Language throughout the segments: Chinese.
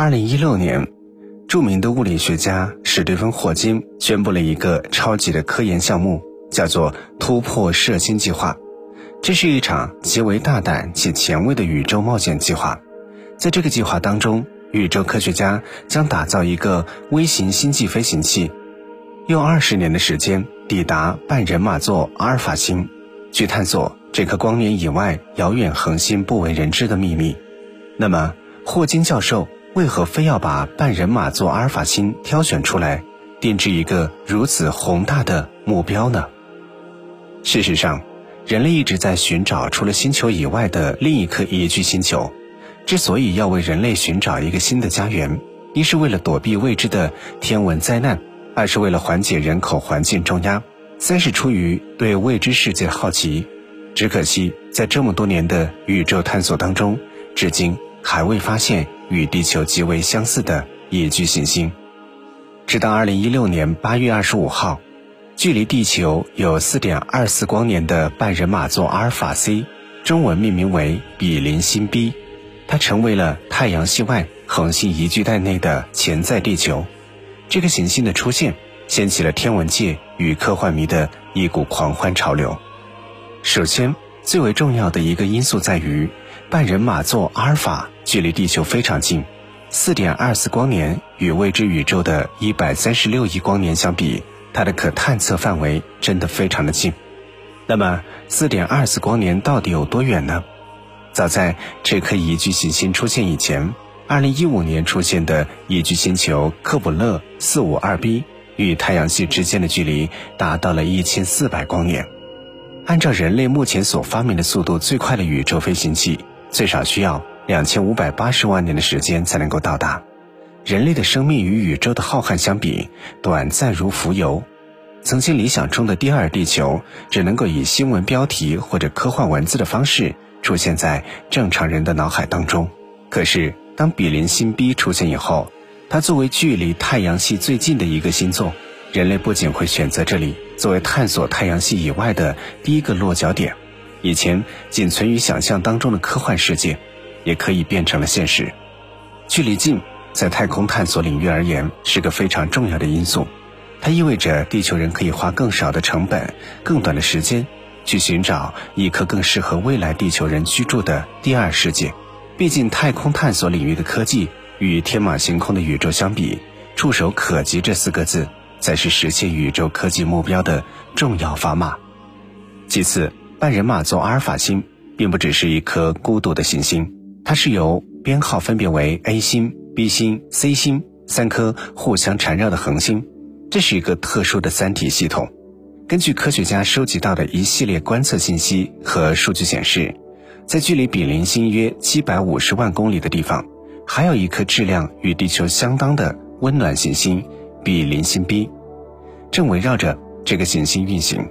二零一六年，著名的物理学家史蒂芬·霍金宣布了一个超级的科研项目，叫做“突破射星计划”。这是一场极为大胆且前卫的宇宙冒险计划。在这个计划当中，宇宙科学家将打造一个微型星际飞行器，用二十年的时间抵达半人马座阿尔法星，去探索这颗光年以外遥远恒星不为人知的秘密。那么，霍金教授。为何非要把半人马座阿尔法星挑选出来，定制一个如此宏大的目标呢？事实上，人类一直在寻找除了星球以外的另一颗宜居星球。之所以要为人类寻找一个新的家园，一是为了躲避未知的天文灾难，二是为了缓解人口环境重压，三是出于对未知世界好奇。只可惜，在这么多年的宇宙探索当中，至今还未发现。与地球极为相似的宜居行星，直到二零一六年八月二十五号，距离地球有四点二四光年的半人马座阿尔法 C，中文命名为比邻星 B，它成为了太阳系外恒星宜居带内的潜在地球。这个行星的出现，掀起了天文界与科幻迷的一股狂欢潮流。首先，最为重要的一个因素在于。半人马座阿尔法距离地球非常近，四点二四光年与未知宇宙的一百三十六亿光年相比，它的可探测范围真的非常的近。那么，四点二四光年到底有多远呢？早在这颗宜居行星出现以前，二零一五年出现的宜居星球科普勒四五二 b 与太阳系之间的距离达到了一千四百光年。按照人类目前所发明的速度最快的宇宙飞行器。最少需要两千五百八十万年的时间才能够到达。人类的生命与宇宙的浩瀚相比，短暂如浮游。曾经理想中的第二地球，只能够以新闻标题或者科幻文字的方式出现在正常人的脑海当中。可是，当比邻星 B 出现以后，它作为距离太阳系最近的一个星座，人类不仅会选择这里作为探索太阳系以外的第一个落脚点。以前仅存于想象当中的科幻世界，也可以变成了现实。距离近，在太空探索领域而言是个非常重要的因素。它意味着地球人可以花更少的成本、更短的时间，去寻找一颗更适合未来地球人居住的第二世界。毕竟，太空探索领域的科技与天马行空的宇宙相比，触手可及这四个字才是实现宇宙科技目标的重要砝码。其次。半人马座阿尔法星并不只是一颗孤独的行星，它是由编号分别为 A 星、B 星、C 星三颗互相缠绕的恒星。这是一个特殊的三体系统。根据科学家收集到的一系列观测信息和数据显示，在距离比邻星约七百五十万公里的地方，还有一颗质量与地球相当的温暖行星比邻星 B，正围绕着这个行星运行。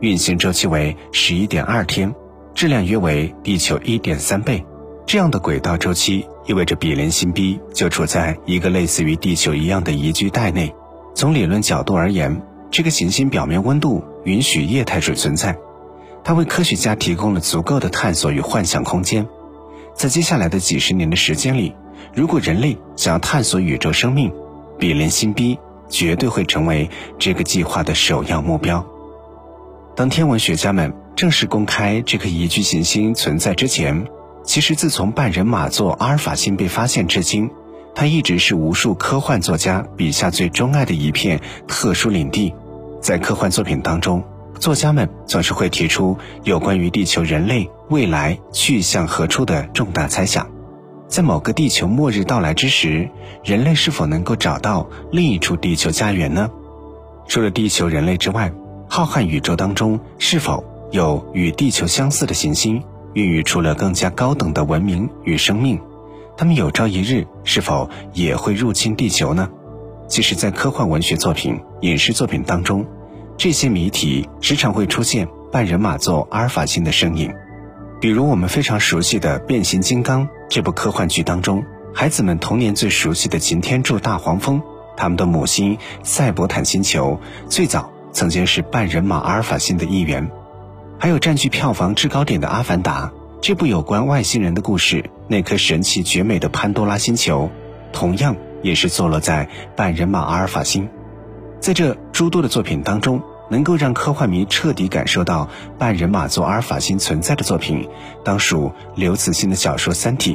运行周期为十一点二天，质量约为地球一点三倍。这样的轨道周期意味着比邻星 B 就处在一个类似于地球一样的宜居带内。从理论角度而言，这个行星表面温度允许液态水存在，它为科学家提供了足够的探索与幻想空间。在接下来的几十年的时间里，如果人类想要探索宇宙生命，比邻星 B 绝对会成为这个计划的首要目标。当天文学家们正式公开这颗宜居行星存在之前，其实自从半人马座阿尔法星被发现至今，它一直是无数科幻作家笔下最钟爱的一片特殊领地。在科幻作品当中，作家们总是会提出有关于地球人类未来去向何处的重大猜想。在某个地球末日到来之时，人类是否能够找到另一处地球家园呢？除了地球人类之外，浩瀚宇宙当中，是否有与地球相似的行星，孕育出了更加高等的文明与生命？他们有朝一日是否也会入侵地球呢？其实，在科幻文学作品、影视作品当中，这些谜题时常会出现半人马座阿尔法星的身影。比如我们非常熟悉的《变形金刚》这部科幻剧当中，孩子们童年最熟悉的擎天柱大黄蜂，他们的母星赛博坦星球最早。曾经是半人马阿尔法星的一员，还有占据票房制高点的《阿凡达》这部有关外星人的故事，那颗神奇绝美的潘多拉星球，同样也是坐落在半人马阿尔法星。在这诸多的作品当中，能够让科幻迷彻底感受到半人马座阿尔法星存在的作品，当属刘慈欣的小说《三体》。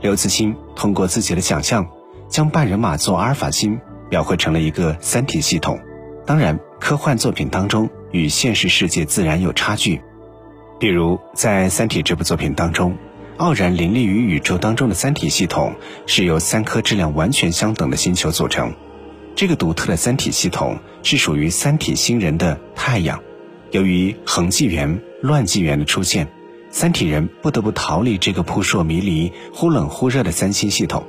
刘慈欣通过自己的想象，将半人马座阿尔法星描绘成了一个三体系统。当然，科幻作品当中与现实世界自然有差距。比如在《三体》这部作品当中，傲然林立于宇宙当中的三体系统是由三颗质量完全相等的星球组成。这个独特的三体系统是属于三体星人的太阳。由于恒纪元、乱纪元的出现，三体人不得不逃离这个扑朔迷离、忽冷忽热的三星系统。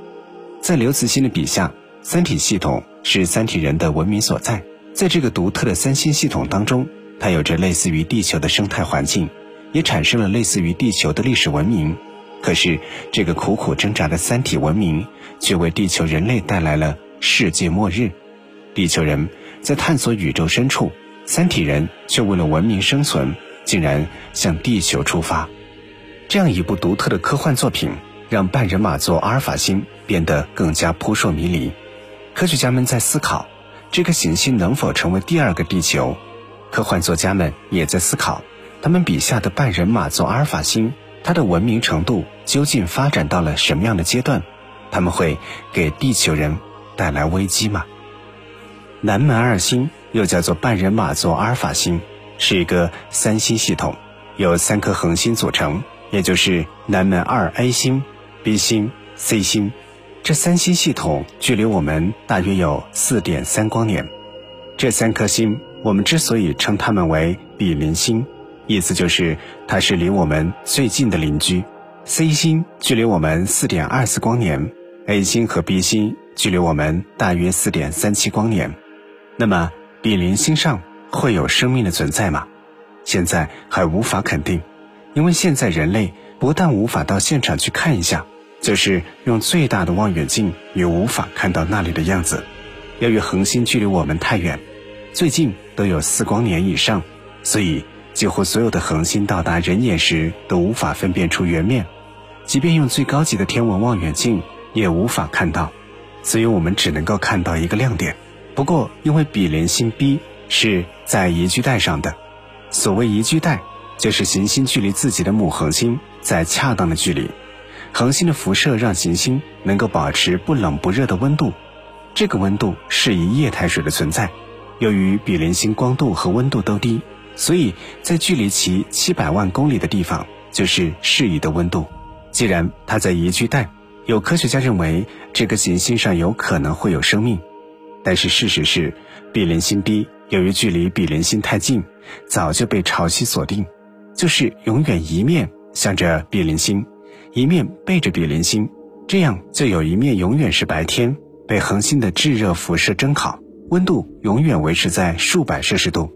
在刘慈欣的笔下，三体系统是三体人的文明所在。在这个独特的三星系统当中，它有着类似于地球的生态环境，也产生了类似于地球的历史文明。可是，这个苦苦挣扎的三体文明，却为地球人类带来了。世界末日，地球人在探索宇宙深处，三体人却为了文明生存，竟然向地球出发。这样一部独特的科幻作品，让半人马座阿尔法星变得更加扑朔迷离。科学家们在思考，这颗行星能否成为第二个地球？科幻作家们也在思考，他们笔下的半人马座阿尔法星，它的文明程度究竟发展到了什么样的阶段？他们会给地球人。带来危机吗？南门二星又叫做半人马座阿尔法星，是一个三星系统，由三颗恒星组成，也就是南门二 A 星、B 星、C 星。这三星系统距离我们大约有四点三光年。这三颗星，我们之所以称它们为比邻星，意思就是它是离我们最近的邻居。C 星距离我们四点二四光年，A 星和 B 星。距离我们大约四点三七光年，那么比邻星上会有生命的存在吗？现在还无法肯定，因为现在人类不但无法到现场去看一下，就是用最大的望远镜也无法看到那里的样子。由于恒星距离我们太远，最近都有四光年以上，所以几乎所有的恒星到达人眼时都无法分辨出圆面，即便用最高级的天文望远镜也无法看到。所以我们只能够看到一个亮点。不过，因为比邻星 B 是在宜居带上的，所谓宜居带，就是行星距离自己的母恒星在恰当的距离。恒星的辐射让行星能够保持不冷不热的温度，这个温度适宜液态水的存在。由于比邻星光度和温度都低，所以在距离其七百万公里的地方就是适宜的温度。既然它在宜居带。有科学家认为这个行星上有可能会有生命，但是事实是，比邻星 B 由于距离比邻星太近，早就被潮汐锁定，就是永远一面向着比邻星，一面背着比邻星，这样就有一面永远是白天，被恒星的炙热辐射蒸烤，温度永远维持在数百摄氏度，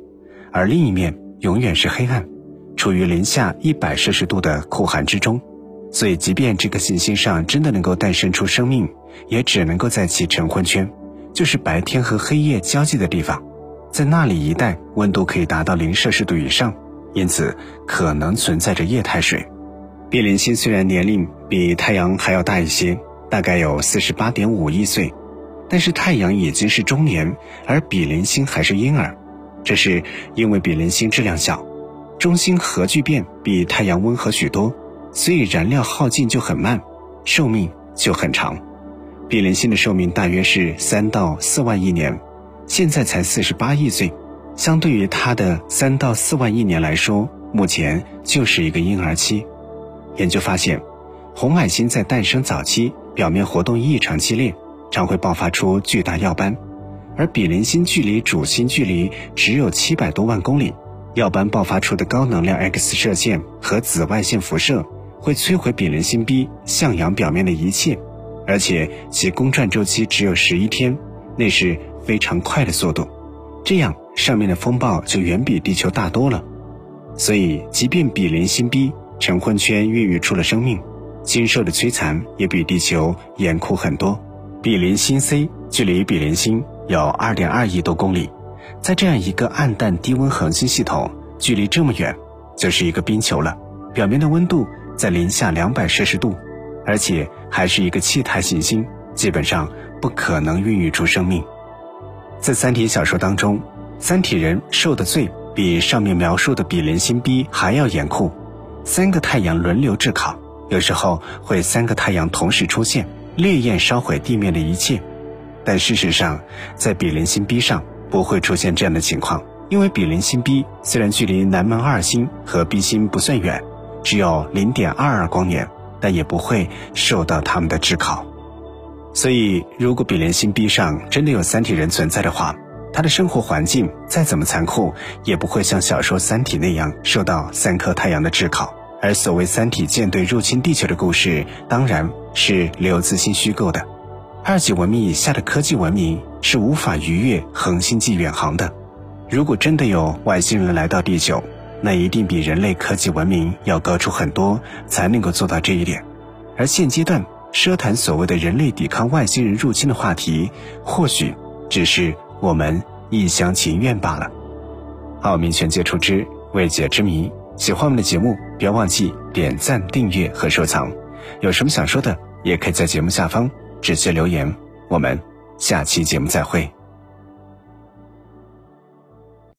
而另一面永远是黑暗，处于零下一百摄氏度的酷寒之中。所以，即便这个行星上真的能够诞生出生命，也只能够在其晨昏圈，就是白天和黑夜交际的地方，在那里一带温度可以达到零摄氏度以上，因此可能存在着液态水。比邻星虽然年龄比太阳还要大一些，大概有四十八点五亿岁，但是太阳已经是中年，而比邻星还是婴儿，这是因为比邻星质量小，中心核聚变比太阳温和许多。所以燃料耗尽就很慢，寿命就很长。比邻星的寿命大约是三到四万亿年，现在才四十八亿岁，相对于它的三到四万亿年来说，目前就是一个婴儿期。研究发现，红矮星在诞生早期表面活动异常激烈，常会爆发出巨大耀斑，而比邻星距离主星距离只有七百多万公里，耀斑爆发出的高能量 X 射线和紫外线辐射。会摧毁比邻星 B 向阳表面的一切，而且其公转周期只有十一天，那是非常快的速度。这样上面的风暴就远比地球大多了。所以，即便比邻星 B 晨昏圈孕育出了生命，经受的摧残也比地球严酷很多。比邻星 C 距离比邻星有二点二亿多公里，在这样一个暗淡低温恒星系统，距离这么远，就是一个冰球了，表面的温度。在零下两百摄氏度，而且还是一个气态行星，基本上不可能孕育出生命。在《三体》小说当中，三体人受的罪比上面描述的比邻星 B 还要严酷。三个太阳轮流炙烤，有时候会三个太阳同时出现，烈焰烧毁地面的一切。但事实上，在比邻星 B 上不会出现这样的情况，因为比邻星 B 虽然距离南门二星和 B 星不算远，只有零点二二光年，但也不会受到他们的炙烤。所以，如果比邻星 B 上真的有三体人存在的话，他的生活环境再怎么残酷，也不会像小说《三体》那样受到三颗太阳的炙烤。而所谓三体舰队入侵地球的故事，当然是刘慈欣虚构的。二级文明以下的科技文明是无法逾越恒星际远航的。如果真的有外星人来到地球，那一定比人类科技文明要高出很多，才能够做到这一点。而现阶段奢谈所谓的人类抵抗外星人入侵的话题，或许只是我们一厢情愿罢了。奥秘全接触之未解之谜，喜欢我们的节目，别忘记点赞、订阅和收藏。有什么想说的，也可以在节目下方。直接留言，我们下期节目再会。